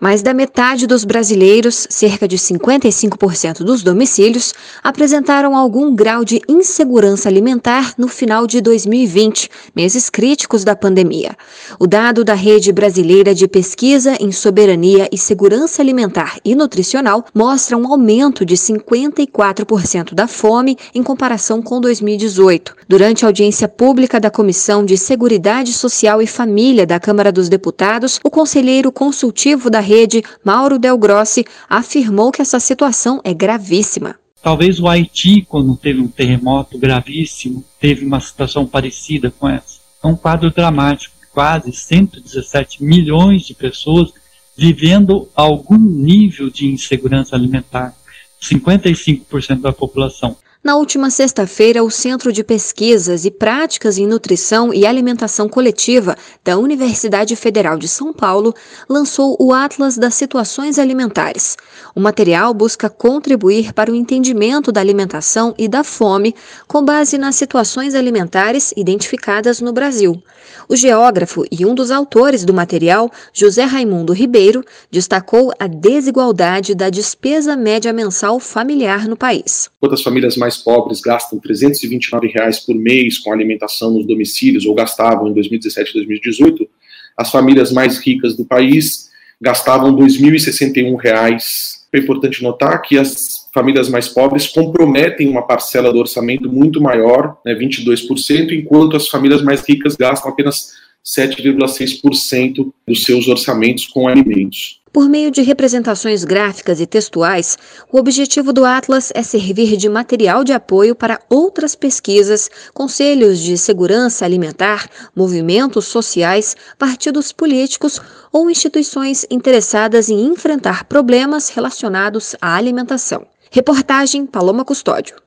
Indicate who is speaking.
Speaker 1: Mais da metade dos brasileiros, cerca de 55% dos domicílios, apresentaram algum grau de insegurança alimentar no final de 2020, meses críticos da pandemia. O dado da Rede Brasileira de Pesquisa em Soberania e Segurança Alimentar e Nutricional mostra um aumento de 54% da fome em comparação com 2018. Durante a audiência pública da Comissão de Seguridade Social e Família da Câmara dos Deputados, o conselheiro consultivo da rede, Mauro Del Grossi, afirmou que essa situação é gravíssima.
Speaker 2: Talvez o Haiti, quando teve um terremoto gravíssimo, teve uma situação parecida com essa. É um quadro dramático, quase 117 milhões de pessoas vivendo algum nível de insegurança alimentar, 55% da população.
Speaker 1: Na última sexta-feira, o Centro de Pesquisas e Práticas em Nutrição e Alimentação Coletiva da Universidade Federal de São Paulo lançou o Atlas das Situações Alimentares. O material busca contribuir para o entendimento da alimentação e da fome com base nas situações alimentares identificadas no Brasil. O geógrafo e um dos autores do material, José Raimundo Ribeiro, destacou a desigualdade da despesa média mensal familiar no país.
Speaker 3: Quantas famílias mais pobres gastam 329 reais por mês com alimentação nos domicílios, ou gastavam em 2017 e 2018, as famílias mais ricas do país gastavam 2.061 reais. É importante notar que as famílias mais pobres comprometem uma parcela do orçamento muito maior, né, 22%, enquanto as famílias mais ricas gastam apenas 7,6% dos seus orçamentos com alimentos.
Speaker 1: Por meio de representações gráficas e textuais, o objetivo do Atlas é servir de material de apoio para outras pesquisas, conselhos de segurança alimentar, movimentos sociais, partidos políticos ou instituições interessadas em enfrentar problemas relacionados à alimentação. Reportagem Paloma Custódio.